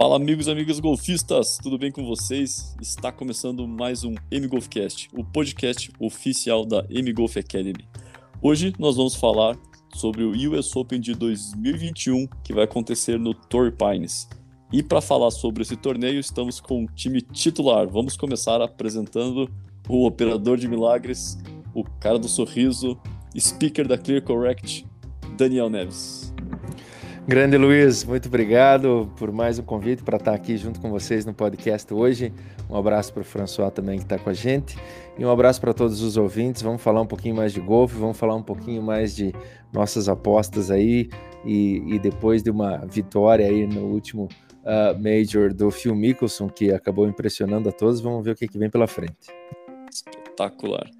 Fala amigos e amigas golfistas, tudo bem com vocês? Está começando mais um M Golfcast, o podcast oficial da M Golf Academy. Hoje nós vamos falar sobre o US Open de 2021 que vai acontecer no Torrey Pines. E para falar sobre esse torneio, estamos com o time titular. Vamos começar apresentando o operador de milagres, o cara do sorriso, speaker da Clear Correct, Daniel Neves. Grande Luiz, muito obrigado por mais um convite para estar aqui junto com vocês no podcast hoje. Um abraço para o François também que está com a gente e um abraço para todos os ouvintes. Vamos falar um pouquinho mais de golfe, vamos falar um pouquinho mais de nossas apostas aí e, e depois de uma vitória aí no último uh, Major do Phil Mickelson que acabou impressionando a todos, vamos ver o que, que vem pela frente. Espetacular.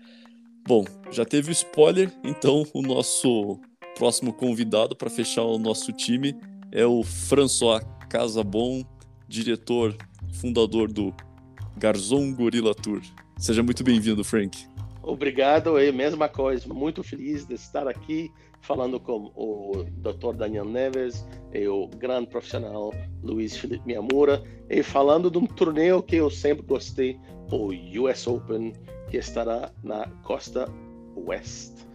Bom, já teve o spoiler, então o nosso próximo convidado para fechar o nosso time é o François Casabon, diretor, fundador do Garzon Gorilla Tour. Seja muito bem-vindo, Frank. Obrigado, é a mesma coisa. Muito feliz de estar aqui falando com o Dr. Daniel Neves e o grande profissional Luiz Felipe Miyamura e falando de um torneio que eu sempre gostei, o US Open que estará na costa oeste.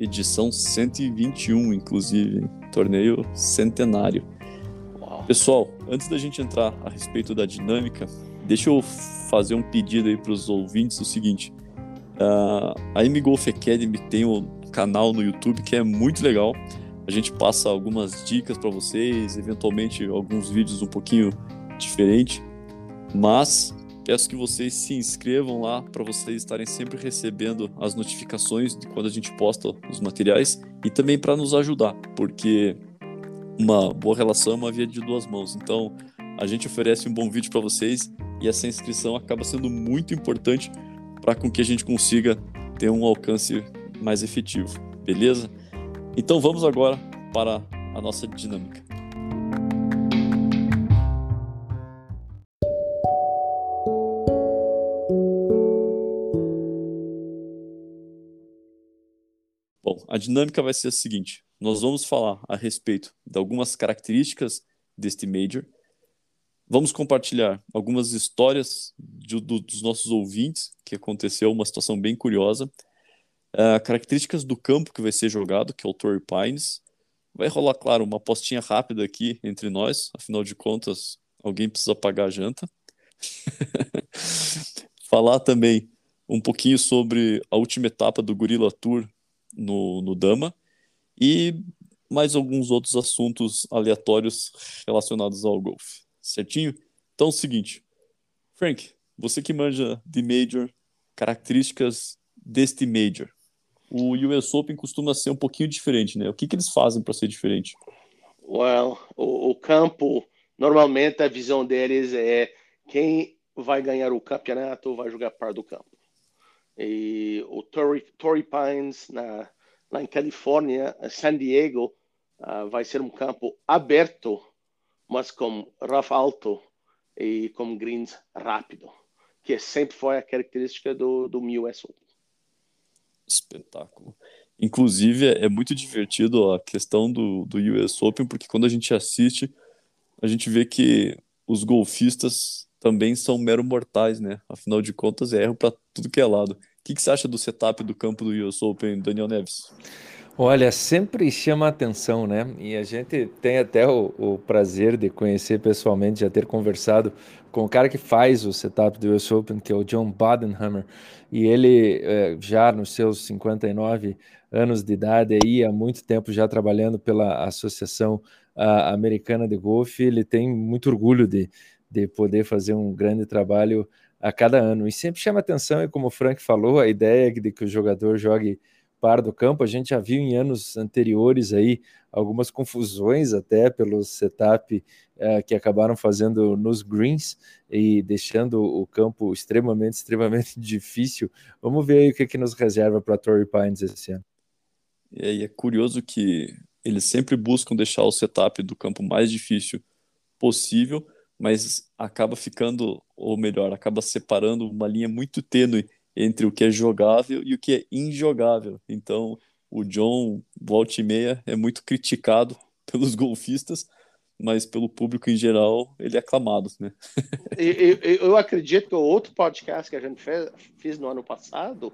Edição 121, inclusive, torneio centenário. Pessoal, antes da gente entrar a respeito da dinâmica, deixa eu fazer um pedido aí para os ouvintes: o seguinte, uh, a M Golf Academy tem um canal no YouTube que é muito legal. A gente passa algumas dicas para vocês, eventualmente alguns vídeos um pouquinho diferentes, mas Peço que vocês se inscrevam lá para vocês estarem sempre recebendo as notificações de quando a gente posta os materiais e também para nos ajudar, porque uma boa relação é uma via de duas mãos. Então, a gente oferece um bom vídeo para vocês e essa inscrição acaba sendo muito importante para com que a gente consiga ter um alcance mais efetivo, beleza? Então vamos agora para a nossa dinâmica. A dinâmica vai ser a seguinte: nós vamos falar a respeito de algumas características deste Major, vamos compartilhar algumas histórias de, do, dos nossos ouvintes, que aconteceu uma situação bem curiosa, uh, características do campo que vai ser jogado, que é o Torrey Pines. Vai rolar, claro, uma postinha rápida aqui entre nós, afinal de contas, alguém precisa pagar a janta. Falar também um pouquinho sobre a última etapa do Gorilla Tour no, no Dama e mais alguns outros assuntos aleatórios relacionados ao golfe. Certinho? Então é o seguinte, Frank, você que manja de Major, características deste Major. O US Open costuma ser um pouquinho diferente, né? O que, que eles fazem para ser diferente? Well, o, o, campo, normalmente a visão deles é quem vai ganhar o campeonato vai jogar par do campo. E o Torrey, Torrey Pines, na, lá em Califórnia, San Diego, uh, vai ser um campo aberto, mas com rough alto e com greens rápido, que sempre foi a característica do, do US Open. Espetáculo. Inclusive, é muito divertido a questão do, do US Open, porque quando a gente assiste, a gente vê que os golfistas também são mero mortais, né? Afinal de contas, é erro para tudo que é lado. Que, que você acha do setup do campo do US Open, Daniel Neves? Olha, sempre chama atenção, né? E a gente tem até o, o, prazer de conhecer pessoalmente, já ter conversado com o cara que faz o setup do US Open, que é o John Badenhammer. E ele, é, já nos seus 59 anos de idade, aí, há muito tempo já trabalhando pela Associação uh, Americana de Golfe, ele tem muito orgulho de, de poder fazer um grande trabalho a cada ano. E sempre chama atenção, e como o Frank falou, a ideia de que o jogador jogue par do campo, a gente já viu em anos anteriores aí algumas confusões até pelo setup uh, que acabaram fazendo nos greens e deixando o campo extremamente, extremamente difícil. Vamos ver aí o que, que nos reserva para Torrey Pines esse ano. E é curioso que eles sempre buscam deixar o setup do campo mais difícil possível, mas acaba ficando, ou melhor, acaba separando uma linha muito tênue entre o que é jogável e o que é injogável. Então, o John, volta e meia, é muito criticado pelos golfistas, mas pelo público em geral ele é aclamado, né? eu, eu, eu acredito que o outro podcast que a gente fez, no ano passado,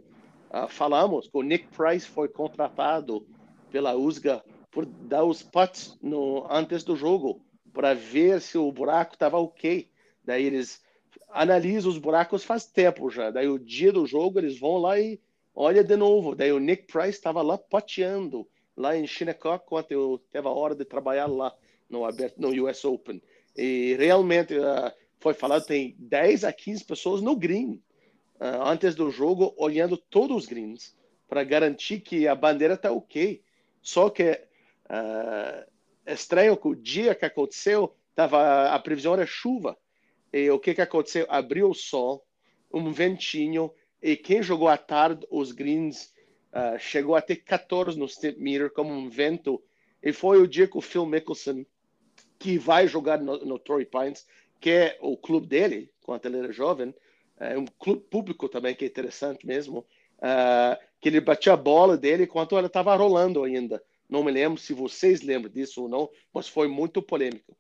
uh, falamos que o Nick Price foi contratado pela USGA por dar os putts no, antes do jogo, para ver se o buraco estava ok. Daí eles analisam os buracos faz tempo já. Daí o dia do jogo eles vão lá e olha de novo. Daí o Nick Price estava lá pateando lá em Shinnecock quando eu teve a hora de trabalhar lá no, no US Open. E realmente uh, foi falado tem 10 a 15 pessoas no green uh, antes do jogo olhando todos os greens para garantir que a bandeira está ok. Só que Uh, estranho que o dia que aconteceu, tava, a previsão era chuva. E o que, que aconteceu? Abriu o sol, um ventinho, e quem jogou à tarde, os greens, uh, chegou a ter 14 no step meter, como um vento. E foi o dia que o Phil Mickelson, que vai jogar no, no Torrey Pines, que é o clube dele, quando ele era jovem, é um clube público também, que é interessante mesmo, uh, que ele batia a bola dele enquanto ela estava rolando ainda. Não me lembro se vocês lembram disso ou não, mas foi muito polêmico.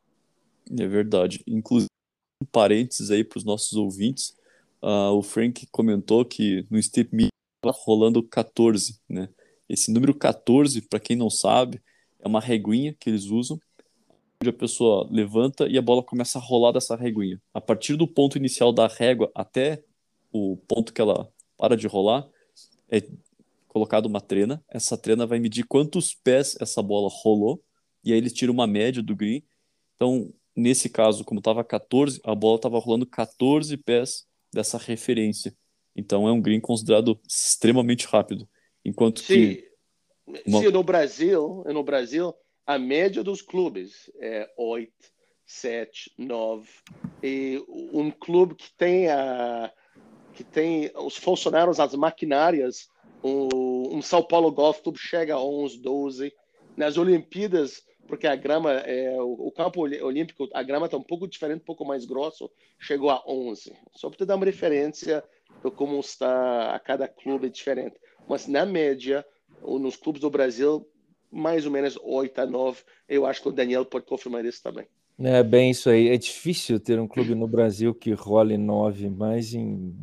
É verdade. Inclusive, um parênteses aí para os nossos ouvintes, uh, o Frank comentou que no Step Me estava rolando 14, né? Esse número 14, para quem não sabe, é uma reguinha que eles usam, onde a pessoa levanta e a bola começa a rolar dessa reguinha. A partir do ponto inicial da régua até o ponto que ela para de rolar, é colocado uma trena. Essa trena vai medir quantos pés essa bola rolou, e aí eles tiram uma média do green. Então, nesse caso, como estava 14, a bola estava rolando 14 pés dessa referência. Então, é um green considerado extremamente rápido. Enquanto que. Uma... No Brasil, no Brasil, a média dos clubes é 8, 7, 9. E um clube que tem a que tem os funcionários, as maquinárias um, um São Paulo Golf Club chega a 11, 12. Nas Olimpíadas, porque a grama, é, o, o campo olímpico, a grama está um pouco diferente, um pouco mais grosso, chegou a 11. Só para te dar uma referência de como está a cada clube diferente. Mas na média, nos clubes do Brasil, mais ou menos 8 a 9. Eu acho que o Daniel pode confirmar isso também. É bem isso aí. É difícil ter um clube no Brasil que role 9, mas em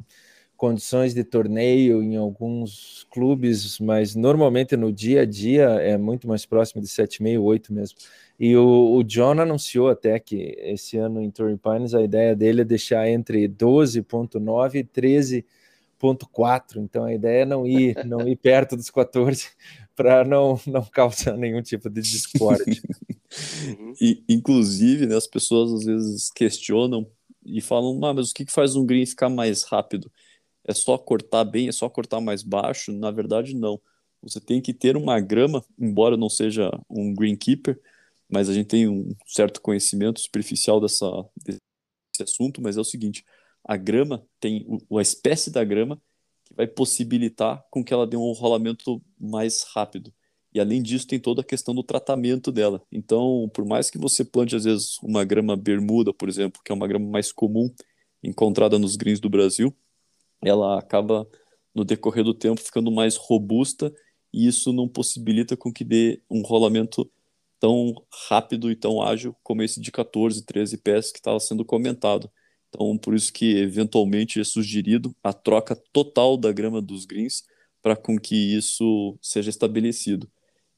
condições de torneio em alguns clubes, mas normalmente no dia a dia é muito mais próximo de 7,5, 8 mesmo. E o, o, John anunciou até que esse ano em Torrey Pines a ideia dele é deixar entre 12,9 e 13,4. Então a ideia é não ir, não ir perto dos 14 para não, não causar nenhum tipo de discórdia. e, inclusive, né, as pessoas às vezes questionam e falam, ah, mas o que faz um green ficar mais rápido? É só cortar bem, é só cortar mais baixo. Na verdade, não. Você tem que ter uma grama, embora não seja um greenkeeper, mas a gente tem um certo conhecimento superficial dessa, desse assunto, mas é o seguinte, a grama tem a espécie da grama que vai possibilitar com que ela dê um rolamento mais rápido. E além disso, tem toda a questão do tratamento dela. Então, por mais que você plante, às vezes, uma grama bermuda, por exemplo, que é uma grama mais comum encontrada nos greens do Brasil, ela acaba no decorrer do tempo ficando mais robusta e isso não possibilita com que dê um rolamento tão rápido e tão ágil como esse de 14, 13 pés que estava sendo comentado. Então, por isso que eventualmente é sugerido a troca total da grama dos greens para com que isso seja estabelecido.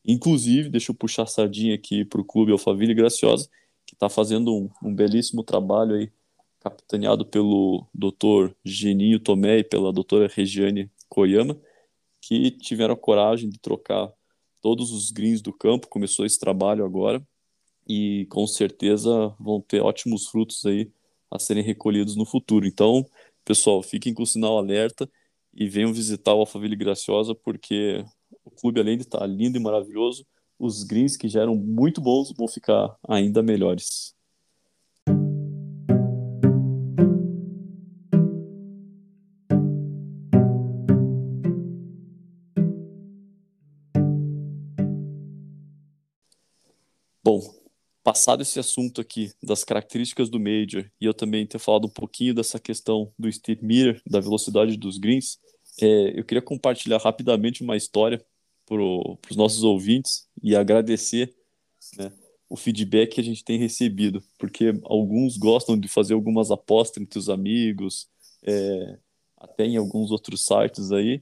Inclusive, deixa eu puxar a sardinha aqui para o Clube Alphaville Graciosa, que está fazendo um, um belíssimo trabalho aí capitaneado pelo Dr. Geninho Tomé e pela doutora Regiane Koyama, que tiveram a coragem de trocar todos os greens do campo. Começou esse trabalho agora e com certeza vão ter ótimos frutos aí a serem recolhidos no futuro. Então, pessoal, fiquem com o sinal alerta e venham visitar o Alphaville Graciosa, porque o clube, além de estar lindo e maravilhoso, os greens que já eram muito bons vão ficar ainda melhores. Passado esse assunto aqui das características do Major e eu também ter falado um pouquinho dessa questão do Steve Miller, da velocidade dos greens, é, eu queria compartilhar rapidamente uma história para os nossos ouvintes e agradecer né, o feedback que a gente tem recebido, porque alguns gostam de fazer algumas apostas entre os amigos, é, até em alguns outros sites aí,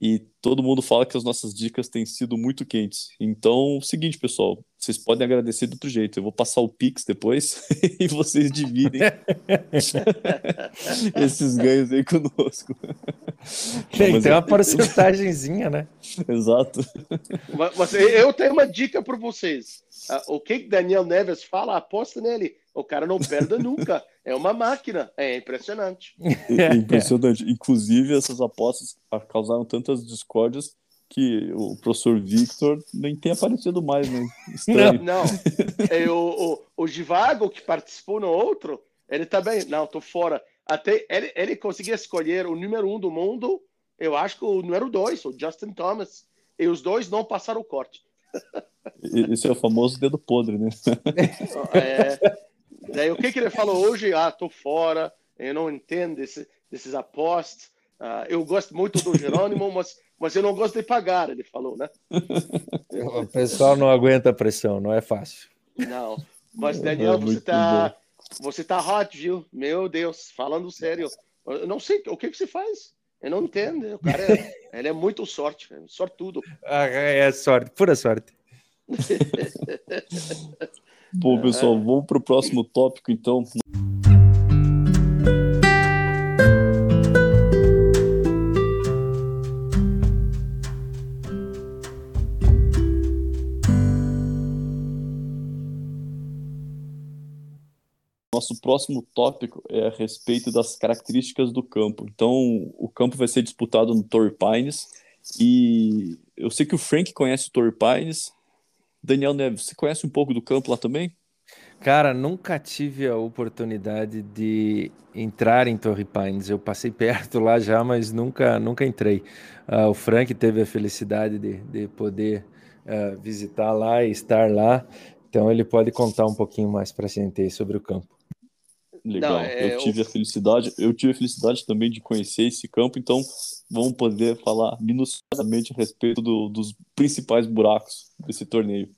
e todo mundo fala que as nossas dicas têm sido muito quentes. Então, o seguinte, pessoal, vocês podem agradecer de outro jeito. Eu vou passar o Pix depois e vocês dividem esses ganhos aí conosco. Tem, tem uma porcentagemzinha, né? Exato. Mas eu tenho uma dica para vocês. Ah, o que Daniel Neves fala, aposta nele. O cara não perde nunca. É uma máquina. É impressionante. É impressionante. Inclusive, essas apostas causaram tantas discórdias que o professor Victor nem tem aparecido mais, né? Estranho. Não, não. É, o, o, o Givago, que participou no outro, ele também, não, tô fora. Até ele, ele conseguia escolher o número um do mundo, eu acho que o número dois, o Justin Thomas. E os dois não passaram o corte. Esse é o famoso dedo podre, né? É, daí o que, que ele falou hoje? Ah, tô fora, eu não entendo desse, desses apostos. Uh, eu gosto muito do Jerônimo, mas, mas eu não gosto de pagar, ele falou, né? O pessoal não aguenta a pressão, não é fácil. Não, mas Daniel, é você tá, você tá hot, viu? Meu Deus, falando sério. Eu não sei o que, que você faz. Eu não entendo. O cara é, ele é muito sorte, sortudo. Ah, é sorte, pura sorte. Bom, pessoal, vamos para o próximo tópico, então. Nosso próximo tópico é a respeito das características do campo. Então, o campo vai ser disputado no Torrey Pines e eu sei que o Frank conhece o Torrey Pines, Daniel Neves, você conhece um pouco do campo lá também? Cara, nunca tive a oportunidade de entrar em Torre Pines. Eu passei perto lá já, mas nunca, nunca entrei. Uh, o Frank teve a felicidade de, de poder uh, visitar lá e estar lá, então ele pode contar um pouquinho mais para a gente sobre o campo. Legal. Não, é, eu tive a felicidade, eu tive a felicidade também de conhecer esse campo, então vamos poder falar minuciosamente a respeito do, dos principais buracos desse torneio.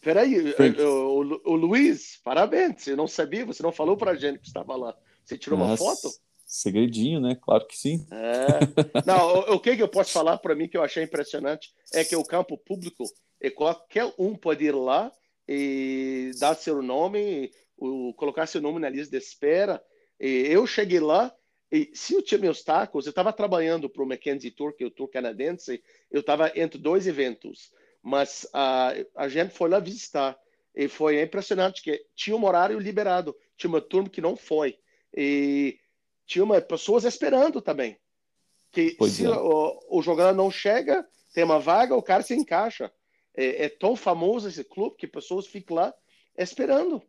Peraí, o, o, o, Luiz, parabéns, você não sabia, você não falou pra gente que estava lá. Você tirou Nossa, uma foto? Segredinho, né? Claro que sim. É. Não, o, o, que, que eu posso falar para mim que eu achei impressionante é que o campo público, e qualquer um pode ir lá e dar seu nome, o, colocar seu nome na lista de espera. Eu cheguei lá e se eu tinha meus tacos, eu estava trabalhando para o Mackenzie Tour, que é o tour canadense, eu estava entre dois eventos, mas a, a gente foi lá visitar e foi impressionante que tinha um horário liberado, tinha uma turma que não foi e tinha uma, pessoas esperando também. Que pois se é. o, o jogador não chega, tem uma vaga, o cara se encaixa. É, é, tão famoso esse clube que pessoas ficam lá esperando.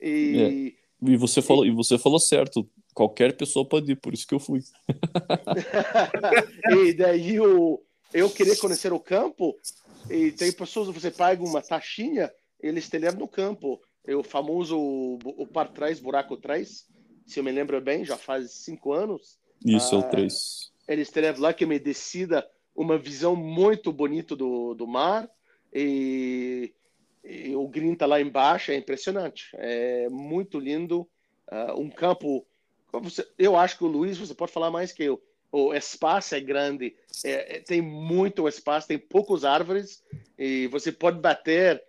E, é. e você falou, e, e você falou certo. Qualquer pessoa pode ir, por isso que eu fui. e daí eu, eu queria conhecer o campo, e tem pessoas, você paga uma taxinha, eles te levam no campo. É o famoso o, o par trás, buraco trás, se eu me lembro bem, já faz cinco anos. Isso, ah, é o ah, três. Eles te levam lá que me decida uma visão muito bonita do, do mar e, e o green tá lá embaixo, é impressionante. É muito lindo. Uh, um campo eu acho que o Luiz, você pode falar mais que eu. O espaço é grande, é, é, tem muito espaço, tem poucas árvores e você pode bater,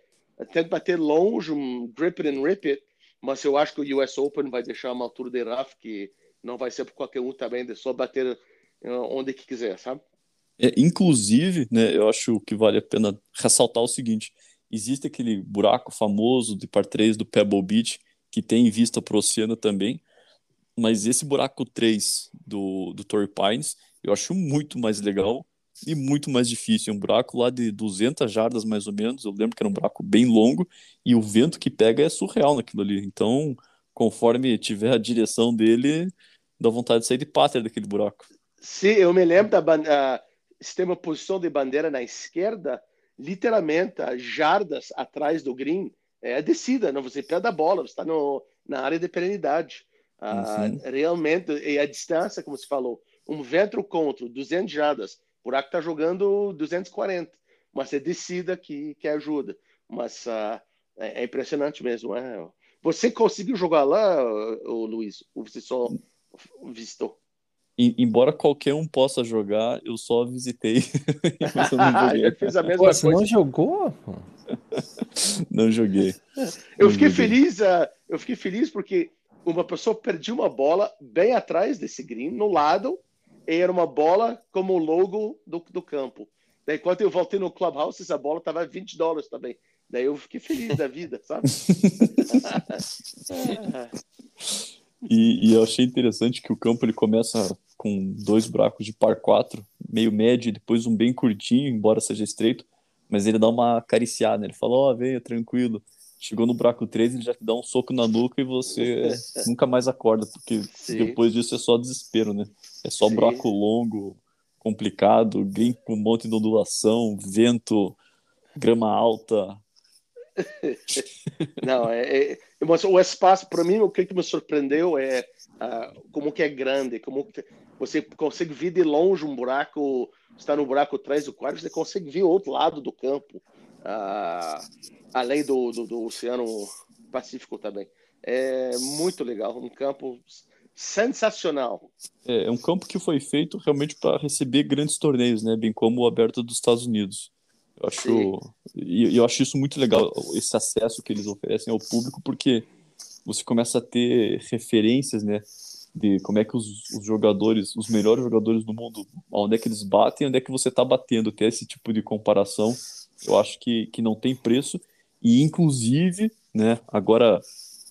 que bater longe, um grip it and rip it, mas eu acho que o US Open vai deixar uma altura de rough que não vai ser para qualquer um também, de só bater eh, onde que quiser, sabe? É, inclusive, né, eu acho que vale a pena ressaltar o seguinte: existe aquele buraco famoso de par 3 do Pebble Beach que tem vista para o oceano também mas esse buraco 3 do, do Torrey Pines eu acho muito mais legal e muito mais difícil. É um buraco lá de 200 jardas mais ou menos. Eu lembro que era um buraco bem longo e o vento que pega é surreal naquilo ali. Então, conforme tiver a direção dele, dá vontade de sair de pátria daquele buraco. Sim, eu me lembro da uh, se tem uma posição de bandeira na esquerda, literalmente a jardas atrás do green é a descida, não você perde a bola, você está na área de perenidade. Ah, realmente, e a distância, como se falou, um vento contra 200 jardas, o buraco está jogando 240, mas é descida que, que ajuda. Mas uh, É, é impressionante mesmo. É. Você conseguiu jogar lá, o Luiz? Ou você só visitou? Embora qualquer um possa jogar, eu só visitei. eu não joguei. fiz a mesma Pô, você coisa. não jogou? não joguei. Eu não fiquei joguei. feliz, uh, eu fiquei feliz porque uma pessoa perdia uma bola bem atrás desse green, no lado, e era uma bola como o logo do, do campo. Daí, quando eu voltei no Clubhouse, essa bola estava 20 dólares também. Daí eu fiquei feliz da vida, sabe? E, e, eu achei interessante que o campo ele começa com dois buracos de par 4, meio médio, e depois um bem curtinho, embora seja estreito, mas ele dá uma acariciada, ele fala, ó, oh, venha, tranquilo. Chegou no buraco 3, ele já te dá um soco na nuca e você nunca mais acorda, porque Sim. depois disso é só desespero, né? É só Sim. buraco longo, complicado, green com um monte de ondulação, vento, grama alta. Não, é, é, o espaço, para mim, o que, que me surpreendeu é uh, como que é grande, como que você consegue ver de longe um buraco, está no buraco 3 ou 4, você consegue ver o outro lado do campo, uh, além do, do, do, Oceano Pacífico também. É muito legal, um campo sensacional. É, é um campo que foi feito realmente para receber grandes torneios, né, bem como o Aberto dos Estados Unidos. Eu acho, e eu acho isso muito legal, esse acesso que eles oferecem ao público, porque você começa a ter referências, né, de como é que os, os, jogadores, os melhores jogadores do mundo, onde é que eles batem, onde é que você está batendo, ter esse tipo de comparação, eu acho que, que não tem preço, e inclusive, né, agora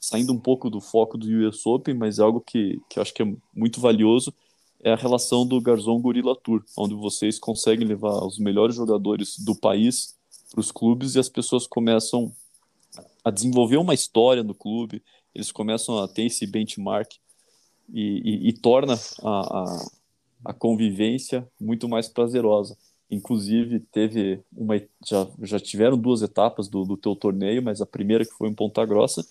saindo um pouco do foco do US Open, mas é algo que, que eu acho que é muito valioso, é a relação do Garzon Gorilla Tour, onde vocês conseguem levar os melhores jogadores do país para os clubes e as pessoas começam a desenvolver uma história no clube, eles começam a ter esse benchmark e, e, e torna a, a, a, convivência muito mais prazerosa. Inclusive, teve uma, já, já tiveram duas etapas do, do teu torneio, mas a primeira que foi em Ponta Grossa,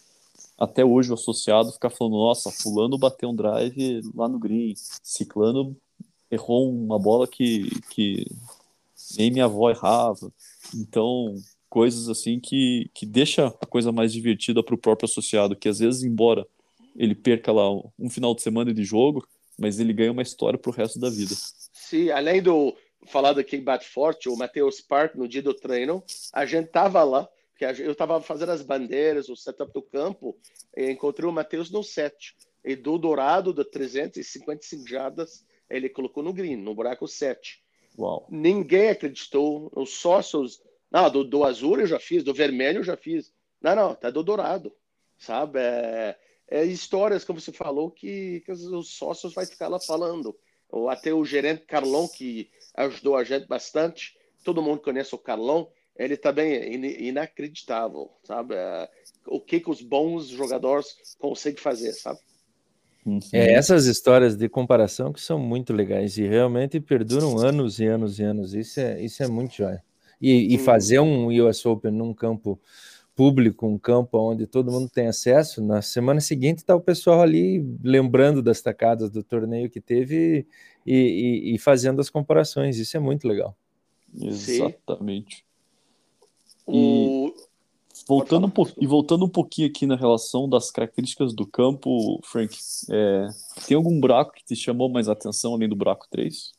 até hoje o associado fica falando, nossa, fulano bateu um drive lá no green, ciclano errou uma bola que, que nem minha avó errava. Então, coisas assim que, que deixa a coisa mais divertida para o próprio associado, que às vezes, embora ele perca lá um final de semana de jogo, mas ele ganha uma história para o resto da vida. Sim, além do falar do quem bate forte, o Matheus Park, no dia do treino, a gente tava lá, porque eu estava fazendo as bandeiras, o setup do campo, e encontrei o Matheus no set. E do dourado, de 355 jardas, ele colocou no green, no buraco 7. Uau. Ninguém acreditou, os sócios não, do, do azul eu já fiz, do vermelho eu já fiz. Não, não, tá do dourado, sabe? É, é histórias, como você falou, que, que os sócios vai ficar lá falando. Ou até o gerente Carlão, que ajudou a gente bastante, todo mundo conhece o Carlão, ele também é inacreditável, sabe? É, o que, que os bons jogadores conseguem fazer, sabe? É, essas histórias de comparação que são muito legais e realmente perduram anos e anos e anos. Isso é, isso é muito jóia. E, e fazer um US Open num campo público, um campo onde todo mundo tem acesso, na semana seguinte está o pessoal ali lembrando das tacadas do torneio que teve e, e, e fazendo as comparações. Isso é muito legal. Exatamente. E, voltando um e voltando um pouquinho aqui na relação das características do campo, Frank, é, tem algum buraco que te chamou mais atenção além do buraco 3?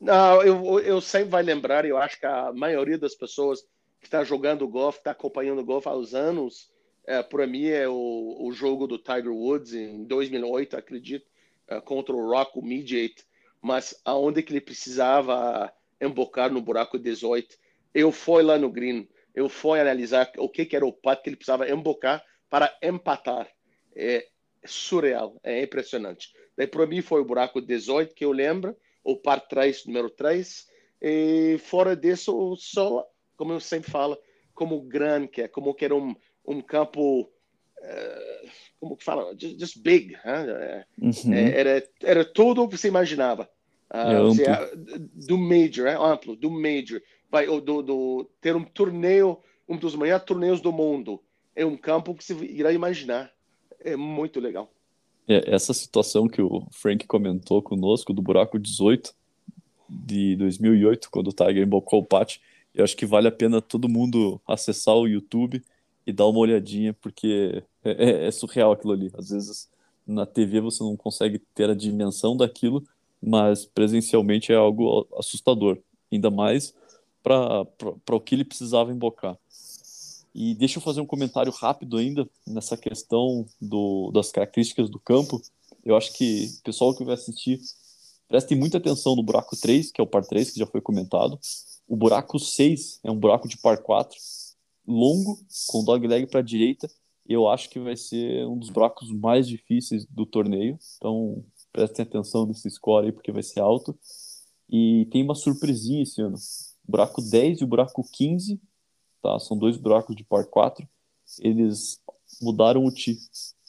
Não, eu, eu sempre vai lembrar, eu acho que a maioria das pessoas que está jogando golfe, está acompanhando golfe há uns anos, é, para mim é o, o jogo do Tiger Woods em 2008, acredito, é, contra o Rock, o Mediate, mas aonde que ele precisava embocar no buraco 18. Eu fui lá no green, eu fui analisar o que, que era o putt que ele precisava embocar para empatar. É surreal, é impressionante. Daí para mim foi o buraco 18 que eu lembro, o par 3, número 3. E fora disso, só, como eu sempre falo, como grande que é, como que era um, um campo, uh, como que fala, just, just big. Huh? Uhum. É, era, era tudo o que você imaginava. Uh, é do Major, é amplo, do Major. Vai, do, do, ter um torneio, um dos maiores torneios do mundo. É um campo que você irá imaginar. É muito legal. É, essa situação que o Frank comentou conosco do buraco 18 de 2008, quando o Tiger embocou o Pat, eu acho que vale a pena todo mundo acessar o YouTube e dá uma olhadinha, porque é, é, é surreal aquilo ali. Às vezes na TV você não consegue ter a dimensão daquilo, mas presencialmente é algo assustador, ainda mais para o que ele precisava embocar. E deixa eu fazer um comentário rápido ainda nessa questão do, das características do campo. Eu acho que o pessoal que vai assistir prestem muita atenção no buraco 3, que é o par 3, que já foi comentado. O buraco 6 é um buraco de par 4, longo, com dogleg para a direita. Eu acho que vai ser um dos buracos mais difíceis do torneio. Então, prestem atenção nesse score aí, porque vai ser alto. E tem uma surpresinha esse ano. Buraco 10 e o buraco 15, tá? São dois buracos de par 4. Eles mudaram o T.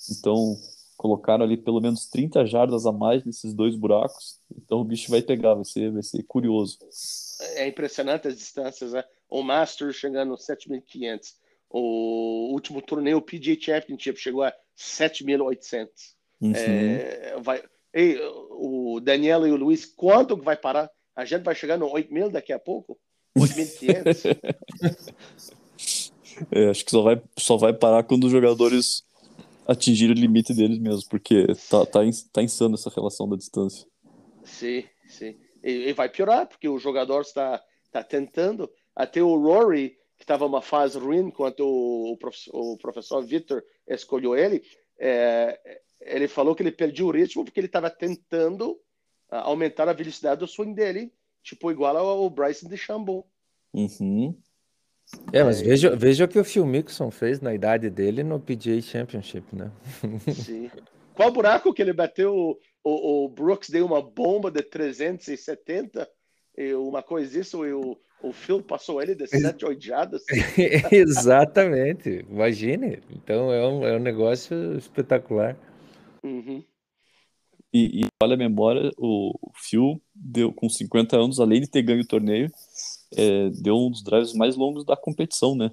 Então, colocaram ali pelo menos 30 jardas a mais nesses dois buracos. Então, o bicho vai pegar, vai ser, vai ser curioso. É impressionante as distâncias, né? O Masters chegando a 7.500. O último torneio, o PGA Championship, chegou a 7.800. Uhum. É, vai Ei, o Daniel e o Luiz, quanto vai parar? A gente vai chegar no 8 mil daqui a pouco? 8.500? é, acho que só vai, só vai parar quando os jogadores atingirem o limite deles mesmo, porque tá, tá, tá insano essa relação da distância. Sim, sim. E, e vai piorar, porque o jogador está, está tentando. Até o Rory, que estava uma fase ruim, enquanto o, o professor, o professor Victor escolheu ele, é, ele falou que ele perdeu o ritmo porque ele estava tentando uh, aumentar a velocidade do swing dele, tipo igual ao Bryson de Chambon. Uhum. É, mas é... veja, veja o que o Phil Mixon fez na idade dele no PGA Championship, né? Sim. Qual buraco que ele bateu? O, o, o Brooks deu uma bomba de 370 e uma coisa isso e o, o Phil passou ele de sete oijadas. Exatamente, imagine. Então é um, é um negócio espetacular. Uhum. E, e olha a memória, o, Phil deu com 50 anos, além de ter ganho o torneio, é, deu um dos drives mais longos da competição, né?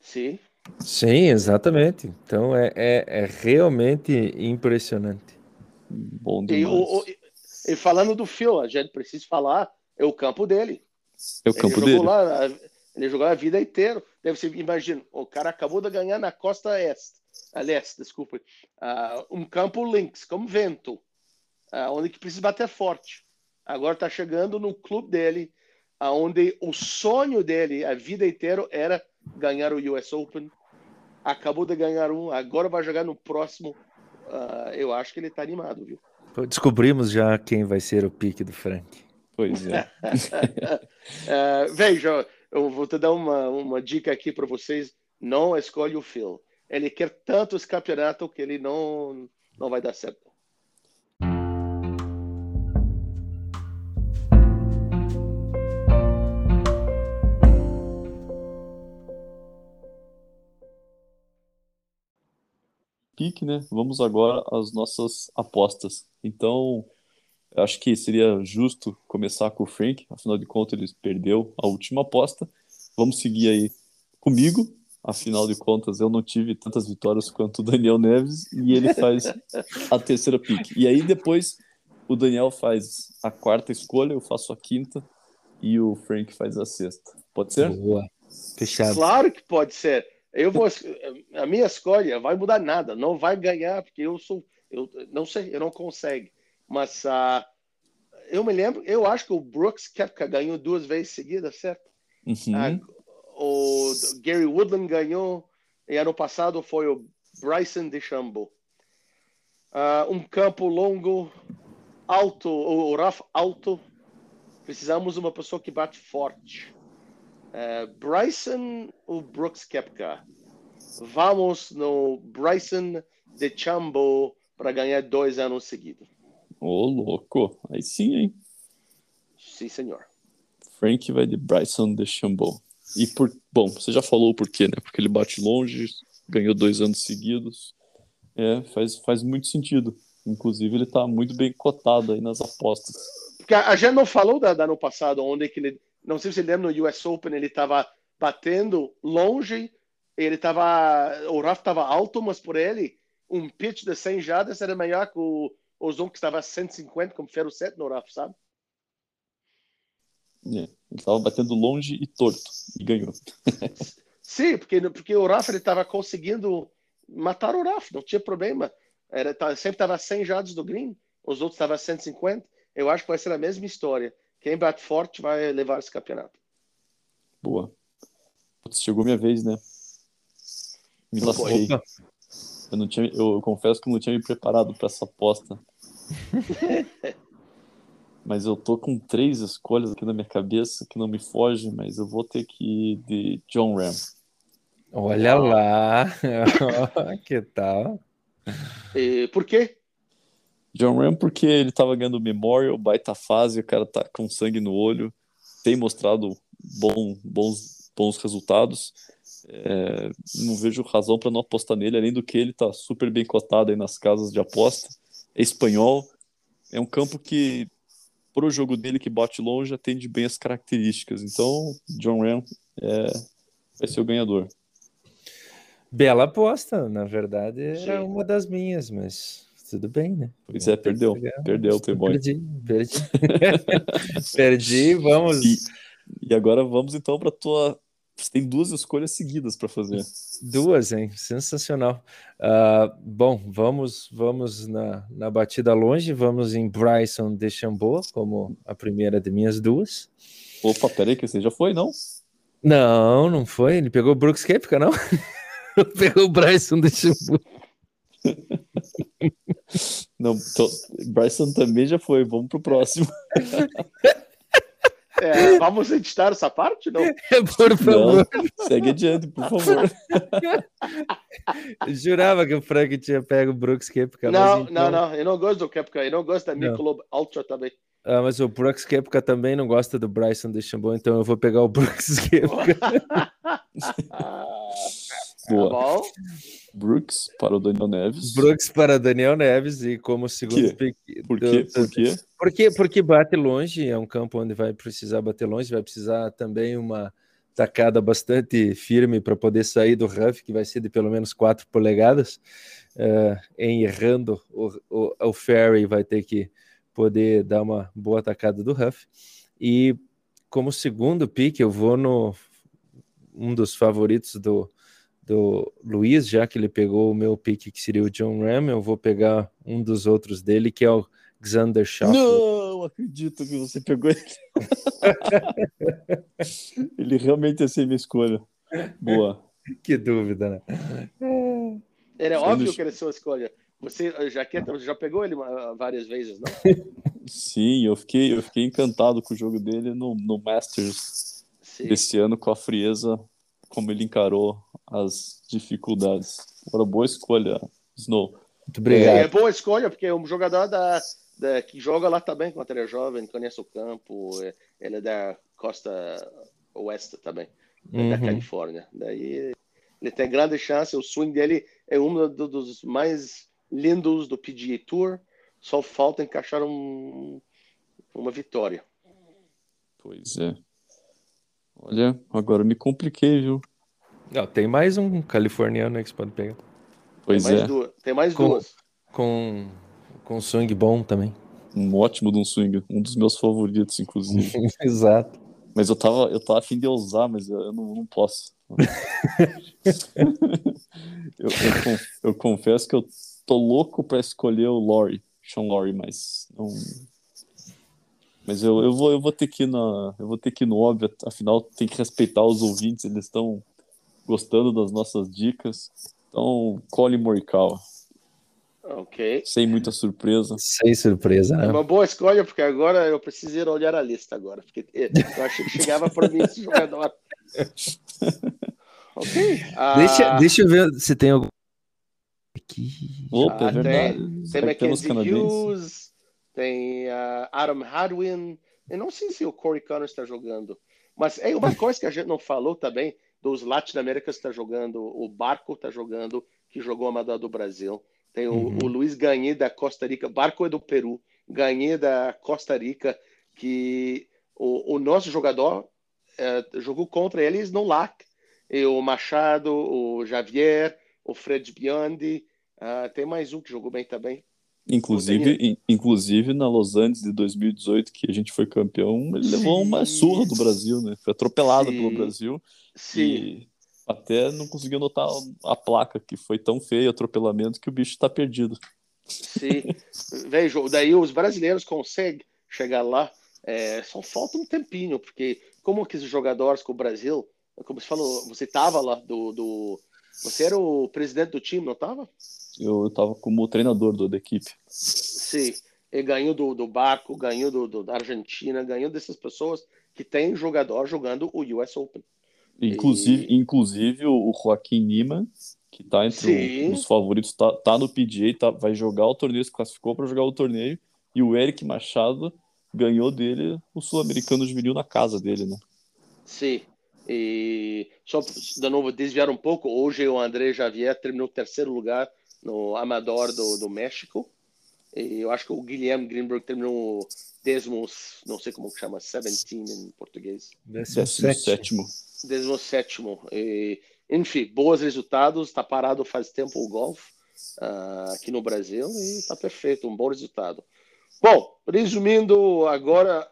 Sim. Sim, exatamente. Então é, é, é realmente impressionante. Bom demais. E, o, e, falando do Phil, a gente precisa falar, é o campo dele. É o campo ele dele. Lá, ele jogou a vida inteira. Deve ser, imagina, o cara acabou de ganhar na costa este aliás, desculpa, uh, um campo links, como vento, uh, onde que precisa bater forte. Agora está chegando no clube dele, onde o sonho dele a vida inteira era ganhar o US Open. Acabou de ganhar um, agora vai jogar no próximo. Uh, eu acho que ele está animado, viu? Descobrimos já quem vai ser o pique do Frank. Pois é. veja, eu vou te dar uma, uma dica aqui para vocês. Não escolhe o Phil ele quer tanto esse campeonato que ele não, não vai dar certo. Pique, né? Vamos agora às nossas apostas. Então, acho que seria justo começar com o Frank, afinal de contas ele perdeu a última aposta. Vamos seguir aí comigo, Afinal de contas, eu não tive tantas vitórias quanto o Daniel Neves e ele faz a terceira pick. E aí depois o Daniel faz a quarta escolha, eu faço a quinta e o Frank faz a sexta. Pode ser? Boa. Fechado. Claro que pode ser. Eu vou a minha escolha vai mudar nada, não vai ganhar porque eu sou eu não sei, eu não consigo. Mas uh, eu me lembro, eu acho que o Brooks Kepka ganhou duas vezes seguidas, certo? Uhum. Uh, o Gary Woodland ganhou, e ano passado foi o Bryson DeChambeau. Uh, um campo longo, alto, o rough alto. Precisamos de uma pessoa que bate forte. Uh, Bryson ou Brooks Kepka? Vamos no Bryson DeChambeau para ganhar dois anos seguidos. Ô, oh, louco. Aí sim, hein? Sim, senhor. Frank vai de Bryson DeChambeau. E por. Bom, você já falou o porquê, né? Porque ele bate longe, ganhou dois anos seguidos. É, faz, faz muito sentido. Inclusive, ele tá muito bem cotado aí nas apostas. Porque a gente não falou da, da ano passado, onde que ele. Não sei se você lembra no US Open, ele tava batendo longe, ele tava. O Rafa tava alto, mas por ele, um pitch de 100 jardas era melhor que o, o Zon que estava 150, como Ferro 7 no Rafa, sabe? É, ele estava batendo longe e torto e ganhou. Sim, porque, porque o Rafa estava conseguindo matar o Rafa, não tinha problema. Era, tá, sempre estava 100 jardas do green, os outros estavam 150. Eu acho que vai ser a mesma história. Quem bate forte vai levar esse campeonato. Boa. Putz, chegou minha vez, né? Me lasquei. Eu, não tinha, eu confesso que não tinha me preparado para essa aposta. mas eu tô com três escolhas aqui na minha cabeça que não me fogem, mas eu vou ter que ir de John Ram. Olha lá, que tal? E por quê? John Ram porque ele tava ganhando Memorial, baita fase, o cara tá com sangue no olho, tem mostrado bom, bons, bons resultados. É, não vejo razão para não apostar nele, além do que ele tá super bem cotado aí nas casas de aposta. É espanhol, é um campo que, pro jogo dele que bate longe, atende bem as características. Então, John Ram é, vai ser o ganhador. Bela aposta, na verdade, era uma das minhas, mas tudo bem, né? Pois é, perdeu. Perdeu o Playboy. Perdi, perdi. perdi, vamos. E, e agora vamos então para tua você tem duas escolhas seguidas para fazer. Duas, hein? Sensacional. Uh, bom, vamos vamos na, na batida longe, vamos em Bryson DeChambeau como a primeira de minhas duas. Opa, peraí, que você já foi, não? Não, não foi. Ele pegou o Brooks Kepka, não? pegou o Bryson DeChambeau. não, tô... Bryson também já foi. Vamos pro próximo. É, vamos editar essa parte, não? Por favor. Não, segue adiante, por favor. Jurava que o Frank tinha pego o Brooks Kepka. Não, então... não, não. Eu não gosto do Kepka. Eu não gosto da Michelob Ultra também. Ah, mas o Brooks Kepka também não gosta do Bryson DeChambeau, então eu vou pegar o Brooks Kepka. Boa. Tá Brooks para o Daniel Neves. Brooks para Daniel Neves e como segundo pick. Por quê? Do, Por quê? Porque, porque bate longe, é um campo onde vai precisar bater longe, vai precisar também uma tacada bastante firme para poder sair do rough, que vai ser de pelo menos 4 polegadas. Uh, em errando, o, o, o Ferry vai ter que poder dar uma boa tacada do rough. E como segundo pick, eu vou no um dos favoritos do, do Luiz, já que ele pegou o meu pick, que seria o John Ram, eu vou pegar um dos outros dele, que é o Xander Schaff. Não acredito que você pegou ele. ele realmente ia ser minha escolha. Boa. Que dúvida, né? Era óbvio que era sua escolha. Você já, quer, já pegou ele várias vezes, não? Sim, eu fiquei, eu fiquei encantado com o jogo dele no, no Masters Sim. desse ano, com a frieza como ele encarou as dificuldades. Uma boa escolha, Snow. Muito obrigado. É, é boa escolha, porque é um jogador da, da, que joga lá também, quando ele é jovem, conhece o campo, é, ele é da costa oeste também, uhum. da Califórnia. Daí ele tem grande chance, o swing dele é um dos mais lindos do PGA Tour, só falta encaixar um, uma vitória. Pois é. Olha, agora me compliquei, viu? Não, tem mais um californiano aí que você pode pegar. Pois tem é. Duas. Tem mais com, duas. Com, com swing bom também. Um ótimo de um swing. Um dos meus favoritos, inclusive. Exato. Mas eu tava, eu tava afim de usar, mas eu não, não posso. eu, eu, eu, confesso que eu tô louco pra escolher o Lori, Sean Lori, mas não. Mas eu, eu, vou, eu vou ter que ir na. Eu vou ter que ir no óbvio, afinal tem que respeitar os ouvintes, eles estão gostando das nossas dicas. Então, Colin Morikawa. Ok. Sem muita surpresa. Sem surpresa, né? É uma boa escolha, porque agora eu preciso ir olhar a lista agora. Porque eu achei que chegava para mim esse jogador. ok. Uh... Deixa, deixa eu ver se tem algum. Aqui. Opa, é ah, verdade. Tem, tem Hughes, tem uh, Adam Hadwin. Eu não sei se o Corey Connors está jogando. Mas é uma coisa que a gente não falou também dos Latino-Américas está jogando, o Barco está jogando, que jogou Amador do Brasil. Tem o, uhum. o Luiz Ganhê da Costa Rica, Barco é do Peru, Ganhê da Costa Rica, que o, o nosso jogador é, jogou contra eles no LAC. E o Machado, o Javier, o Fred Biondi, uh, tem mais um que jogou bem também. Inclusive, inclusive na Los Angeles de 2018, que a gente foi campeão, ele Sim. levou uma surra do Brasil, né? Foi atropelado Sim. pelo Brasil. Sim. Até não conseguiu notar a placa, que foi tão feio, atropelamento, que o bicho está perdido. Sim. Veja, daí os brasileiros conseguem chegar lá, é, só falta um tempinho, porque como que os jogadores com o Brasil, como você falou, você estava lá do, do, Você era o presidente do time, não estava? Eu estava como treinador do, da equipe. Sim. Ele ganhou do, do Baco, ganhou do, do, da Argentina, ganhou dessas pessoas que tem jogador jogando o US Open. Inclusive, e... inclusive o Joaquim Nima, que está entre os favoritos, está tá no PGA, tá, vai jogar o torneio, se classificou para jogar o torneio, e o Eric Machado ganhou dele o Sul-Americano Juvenil na casa dele, né? Sim. E só de novo desviar um pouco, hoje o André Javier terminou terceiro lugar no Amador do, do México. E eu acho que o Guilherme Greenberg terminou décimo, não sei como que chama, 17 em português. Décimo sétimo. Décimo sétimo. E, enfim, bons resultados. Está parado faz tempo o golfe uh, aqui no Brasil e está perfeito, um bom resultado. Bom, resumindo agora,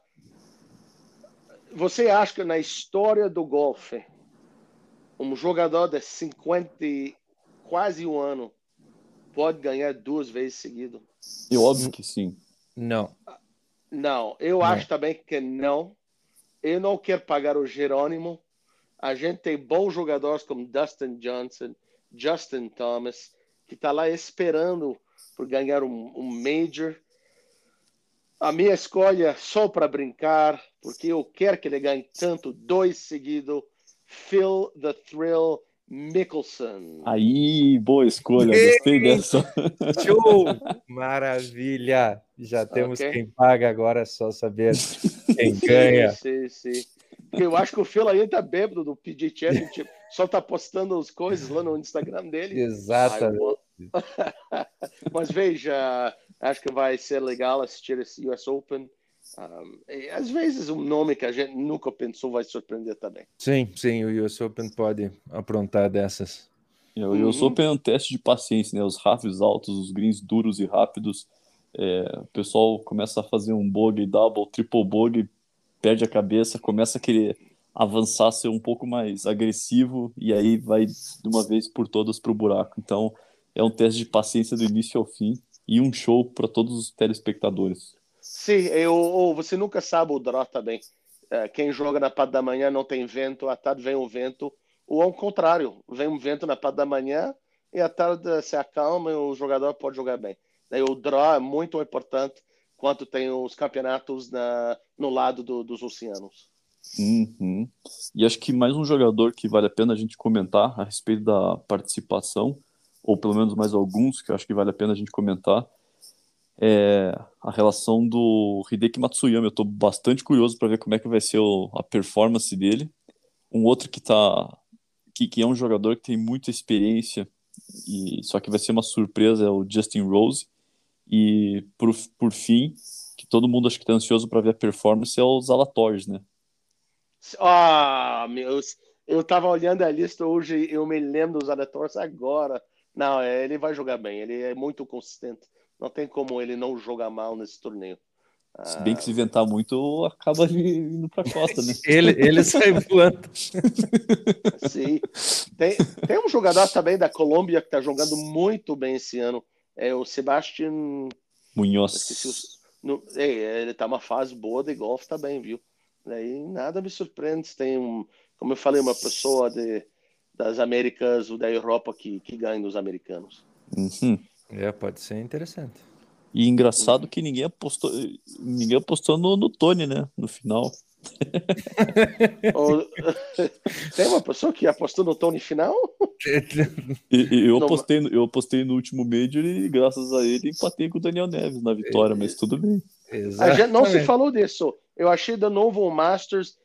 você acha que na história do golfe, um jogador de 50 quase um ano pode ganhar duas vezes seguido? É óbvio que sim. Não. Não, eu não. acho também que não. Eu não quero pagar o Jerônimo. A gente tem bons jogadores como Dustin Johnson, Justin Thomas, que está lá esperando por ganhar um, um Major. A minha escolha só para brincar, porque eu quero que ele ganhe tanto dois seguidos. Phil the Thrill Mickelson. Aí, boa escolha, gostei dessa. Show! Maravilha! Já temos okay. quem paga, agora é só saber quem ganha. Sim, sim, sim. Eu acho que o Phil ainda tá bêbado do PG Championship, só tá postando as coisas lá no Instagram dele. Exatamente. Mas veja, acho que vai ser legal assistir esse US Open. Um, às vezes um nome que a gente nunca pensou vai surpreender também. Sim, sim, o US Open pode aprontar dessas. É, o US Open é um teste de paciência, né? Os rápidos altos, os greens duros e rápidos. É, o pessoal começa a fazer um bogey, double, triple bogey, perde a cabeça, começa a querer avançar, ser um pouco mais agressivo e aí vai de uma vez por todas para o buraco. Então é um teste de paciência do início ao fim e um show para todos os telespectadores. Sim, eu, você nunca sabe o draw também. É, quem joga na parte da manhã não tem vento, à tarde vem o vento, ou ao contrário, vem um vento na parte da manhã e à tarde se acalma e o jogador pode jogar bem. O draw é muito importante quanto tem os campeonatos na, no lado do, dos oceanos. Uhum. E acho que mais um jogador que vale a pena a gente comentar a respeito da participação, ou pelo menos mais alguns que acho que vale a pena a gente comentar, é a relação do Hideki Matsuyama. Eu estou bastante curioso para ver como é que vai ser o, a performance dele. Um outro que tá que, que é um jogador que tem muita experiência e só que vai ser uma surpresa é o Justin Rose. E por, por fim, que todo mundo acho que está ansioso para ver a performance é o Zalatoris, né? Ah, meu, eu estava olhando a lista hoje, eu me lembro dos Zalatoris agora. Não, é, ele vai jogar bem, ele é muito consistente. Não tem como ele não jogar mal nesse torneio. Se bem que se inventar muito, acaba indo para a costa, né? ele, ele sai voando. Sim. Tem, tem um jogador também da Colômbia que está jogando muito bem esse ano. É o Sebastian Munhoz. No, é, ele está uma fase boa de golfe também, viu? Daí nada me surpreende se tem um, como eu falei, uma pessoa de, das Américas ou da Europa que, que ganha dos americanos. Uhum. É, pode ser interessante. E engraçado que ninguém apostou, ninguém apostou no, no Tony, né? No final. Tem uma pessoa que apostou no Tony final? E, eu, apostei, eu apostei no último Major e graças a ele empatei com o Daniel Neves na vitória, mas tudo bem. A gente não se falou disso. Eu achei de novo o Masters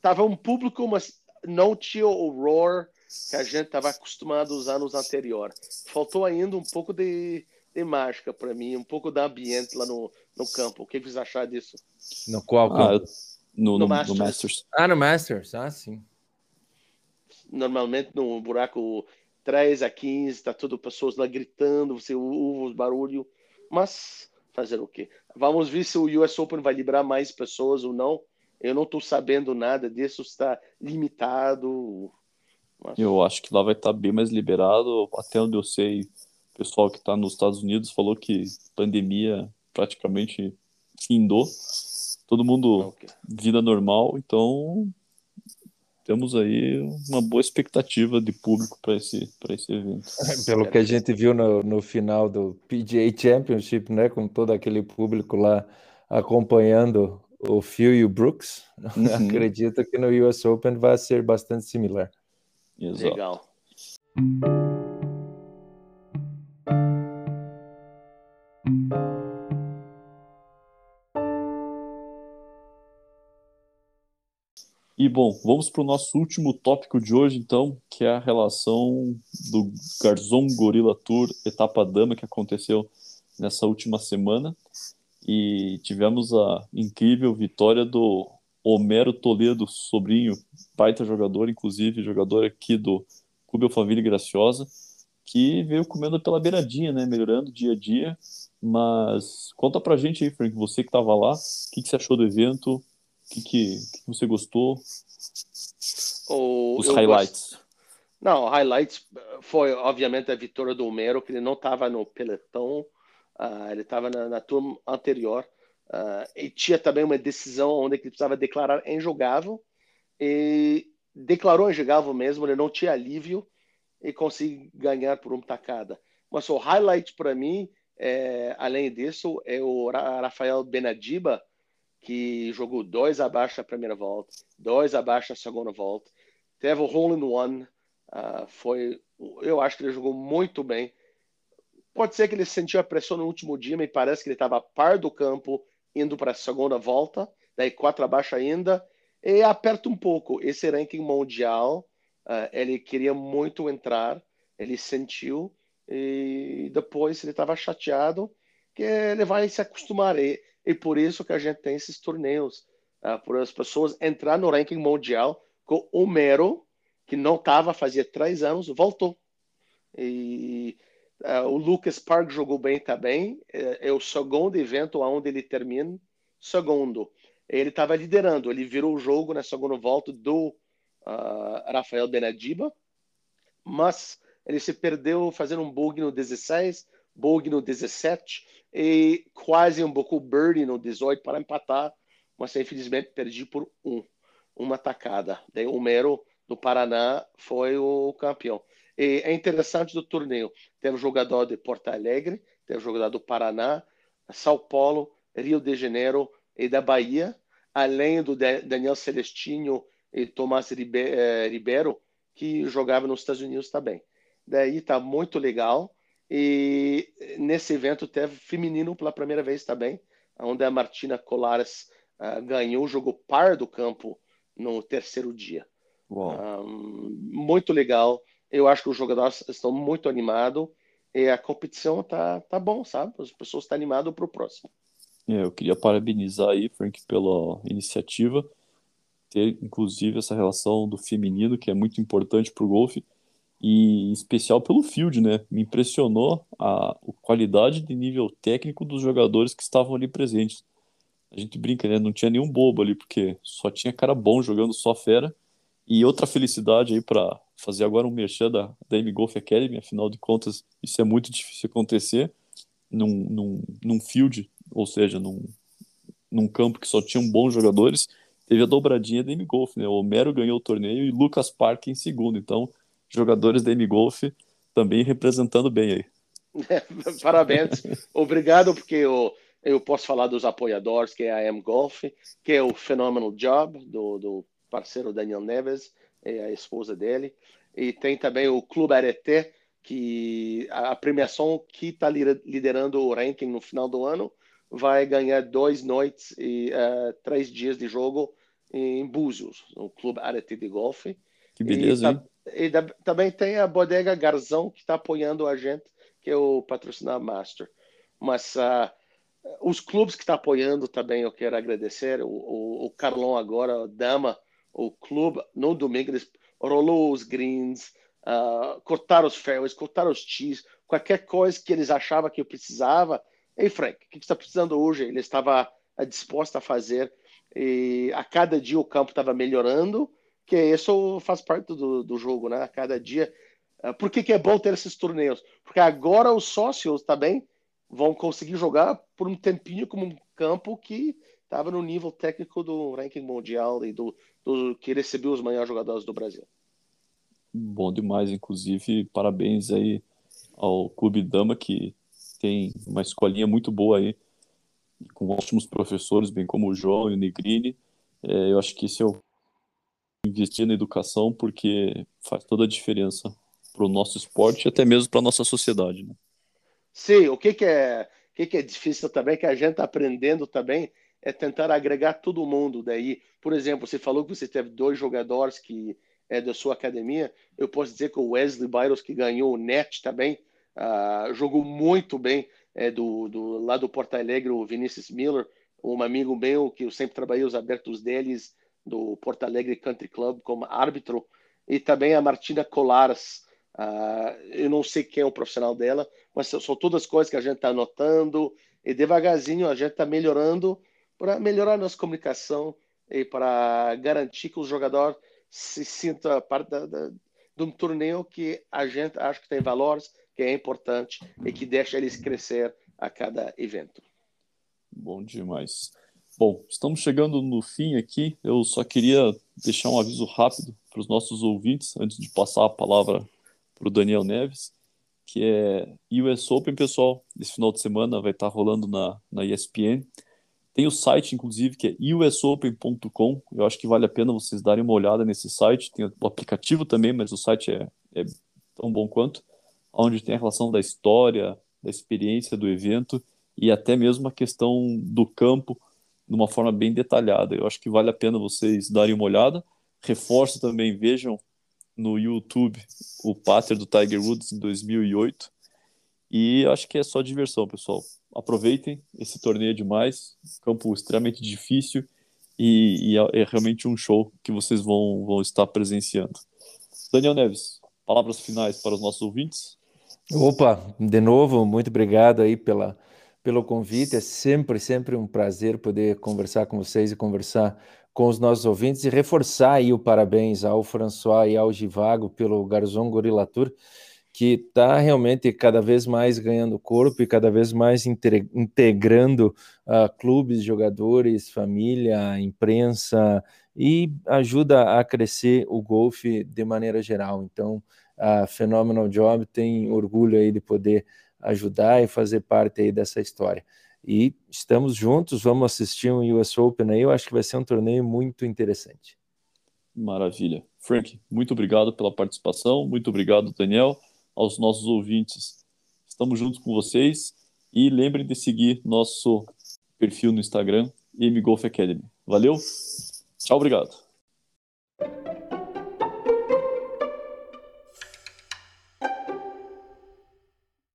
tava um público, mas não tinha o roar que a gente estava acostumado a usar nos anteriores. Faltou ainda um pouco de, de mágica para mim, um pouco de ambiente lá no, no campo. O que vocês acharam disso? No qual ah, no, no, no, Masters. no, Masters. Ah, no Masters. Ah, sim. Normalmente no buraco 3 a 15, tá tudo pessoas lá gritando, você ouve os barulhos. Mas fazer o quê? Vamos ver se o US Open vai liberar mais pessoas ou não. Eu não estou sabendo nada disso, está limitado Mas... Eu acho que lá vai estar tá bem mais liberado. Até onde eu sei, o pessoal que está nos Estados Unidos falou que pandemia praticamente findou. Todo mundo okay. vida normal, então temos aí uma boa expectativa de público para esse, esse evento. Pelo que a gente viu no, no final do PGA Championship, né, com todo aquele público lá acompanhando o Phil e o Brooks, uhum. acredito que no US Open vai ser bastante similar. Exato. Legal. E bom, vamos para o nosso último tópico de hoje, então, que é a relação do Garzon Gorilla Tour Etapa Dama que aconteceu nessa última semana. E tivemos a incrível vitória do Homero Toledo, sobrinho, baita jogador, inclusive, jogador aqui do Clube Família Graciosa, que veio comendo pela beiradinha, né? Melhorando dia a dia. Mas conta pra gente aí, Frank, você que estava lá, o que, que você achou do evento? que, que, que você gostou? O, Os highlights. Gosto... Não, highlights foi, obviamente, a vitória do Homero, que ele não estava no pelotão, uh, ele estava na, na, turma anterior. Uh, e tinha também uma decisão onde ele precisava declarar injogável. E declarou injogável mesmo, ele não tinha alívio e conseguiu ganhar por uma tacada. Mas o highlight para mim, é, além disso, é o Rafael Benadiba, que jogou dois abaixo da primeira volta, dois abaixo da segunda volta, teve o hole in one, uh, foi, eu acho que ele jogou muito bem. Pode ser que ele sentiu a pressão no último dia, me parece que ele estava a par do campo indo para a segunda volta, daí quatro abaixo ainda, e aperta um pouco. Esse ranking mundial, uh, ele queria muito entrar, ele sentiu, e depois ele estava chateado, que ele vai se acostumar. E e por isso que a gente tem esses torneios, uh, por as pessoas entrar no ranking mundial com o Mero, que não estava fazia três anos, voltou. E uh, o Lucas Park jogou bem também. É, é o segundo evento onde ele termina, segundo. Ele estava liderando, ele virou o jogo na segunda volta do uh, Rafael Benadiba, mas ele se perdeu fazendo um bug no 16, bug no 17 e quase um pouco birdie no 18 para empatar, mas infelizmente perdi por um, uma tacada. Daí o Mero do Paraná foi o campeão. E é interessante do torneio. Teve jogador de Porto Alegre, teve jogador do Paraná, São Paulo, Rio de Janeiro e da Bahia, além do Daniel Celestino e Tomás eh, Ribeiro, que jogava nos Estados Unidos também. Daí tá muito legal. E nesse evento teve feminino pela primeira vez também, onde a Martina Colares uh, ganhou, jogou par do campo no terceiro dia. Um, muito legal. Eu acho que os jogadores estão muito animados e a competição tá, tá bom, sabe? As pessoas estão animadas para o próximo. É, eu queria parabenizar aí, Frank, pela iniciativa, ter inclusive essa relação do feminino, que é muito importante para o golfe e em especial pelo field, né? Me impressionou a, a qualidade de nível técnico dos jogadores que estavam ali presentes. A gente brinca, né? Não tinha nenhum bobo ali, porque só tinha cara bom jogando só fera. E outra felicidade aí para fazer agora um merchan da, da M Golf Academy, afinal de contas, isso é muito difícil acontecer num, num, num field, ou seja, num, num campo que só tinham bons jogadores. Teve a dobradinha da M Golf, né? O Homero ganhou o torneio e Lucas Park em segundo. Então, jogadores da M-Golf também representando bem aí. Parabéns. Obrigado, porque eu, eu posso falar dos apoiadores, que é a M-Golf, que é o Phenomenal Job, do, do parceiro Daniel Neves e a esposa dele. E tem também o Clube Arete, que a premiação que está liderando o ranking no final do ano vai ganhar dois noites e uh, três dias de jogo em Búzios, no Clube Arete de Golfe. Que beleza, e, tá, e da, também tem a Bodega Garzão, que está apoiando a gente, que é o patrocinador Master. Mas uh, os clubes que estão tá apoiando também, eu quero agradecer. O, o, o Carlão agora, o Dama, o clube, no domingo, eles rolou os greens, uh, cortaram os fairways, cortaram os tees, qualquer coisa que eles achavam que eu precisava. Ei, Frank, o que você está precisando hoje? Ele estava disposto a fazer. E a cada dia o campo estava melhorando porque isso faz parte do, do jogo, né? Cada dia. Uh, por que, que é bom ter esses torneios? Porque agora os sócios também vão conseguir jogar por um tempinho como um campo que estava no nível técnico do ranking mundial e do, do que recebeu os maiores jogadores do Brasil. Bom demais, inclusive, parabéns aí ao Clube Dama, que tem uma escolinha muito boa aí, com ótimos professores, bem como o João e o Negrini. É, eu acho que esse é o investir na educação, porque faz toda a diferença para o nosso esporte e até mesmo para a nossa sociedade. Né? Sim, o que, que é o que, que é difícil também, que a gente está aprendendo também, é tentar agregar todo mundo. Daí, por exemplo, você falou que você teve dois jogadores que é da sua academia. Eu posso dizer que o Wesley Byros, que ganhou o NET também, uh, jogou muito bem é, do, do, lá do Porto Alegre, o Vinícius Miller, um amigo meu que eu sempre trabalhei os abertos deles do Porto Alegre Country Club como árbitro, e também a Martina Colares. Uh, eu não sei quem é o profissional dela, mas são todas coisas que a gente está anotando e devagarzinho a gente está melhorando para melhorar nossa comunicação e para garantir que o jogador se sinta parte da, da, de um torneio que a gente acha que tem valores, que é importante e que deixa eles crescer a cada evento. Bom demais. Bom, estamos chegando no fim aqui. Eu só queria deixar um aviso rápido para os nossos ouvintes, antes de passar a palavra para o Daniel Neves, que é US Open, pessoal. Esse final de semana vai estar rolando na, na ESPN. Tem o site, inclusive, que é usopen.com. Eu acho que vale a pena vocês darem uma olhada nesse site. Tem o aplicativo também, mas o site é, é tão bom quanto. Onde tem a relação da história, da experiência do evento e até mesmo a questão do campo de uma forma bem detalhada. Eu acho que vale a pena vocês darem uma olhada. Reforço também, vejam no YouTube o Pater do Tiger Woods em 2008. E acho que é só diversão, pessoal aproveitem esse torneio demais, campo extremamente difícil e, e é, é realmente um show que vocês vão, vão estar presenciando. Daniel Neves, palavras finais para os nossos ouvintes. Opa, de novo, muito obrigado aí pela, pelo convite. É sempre, sempre um prazer poder conversar com vocês e conversar com os nossos ouvintes e reforçar aí o parabéns ao François e ao Givago pelo Garzon Gorilla Tour que está realmente cada vez mais ganhando corpo e cada vez mais integrando uh, clubes, jogadores, família, imprensa e ajuda a crescer o golfe de maneira geral. Então, a Phenomenal Job tem orgulho aí de poder ajudar e fazer parte aí dessa história. E estamos juntos, vamos assistir um US Open aí, eu acho que vai ser um torneio muito interessante. Maravilha. Frank, muito obrigado pela participação, muito obrigado, Daniel aos nossos ouvintes. Estamos juntos com vocês e lembrem de seguir nosso perfil no Instagram, M Golf Academy. Valeu, tchau, obrigado.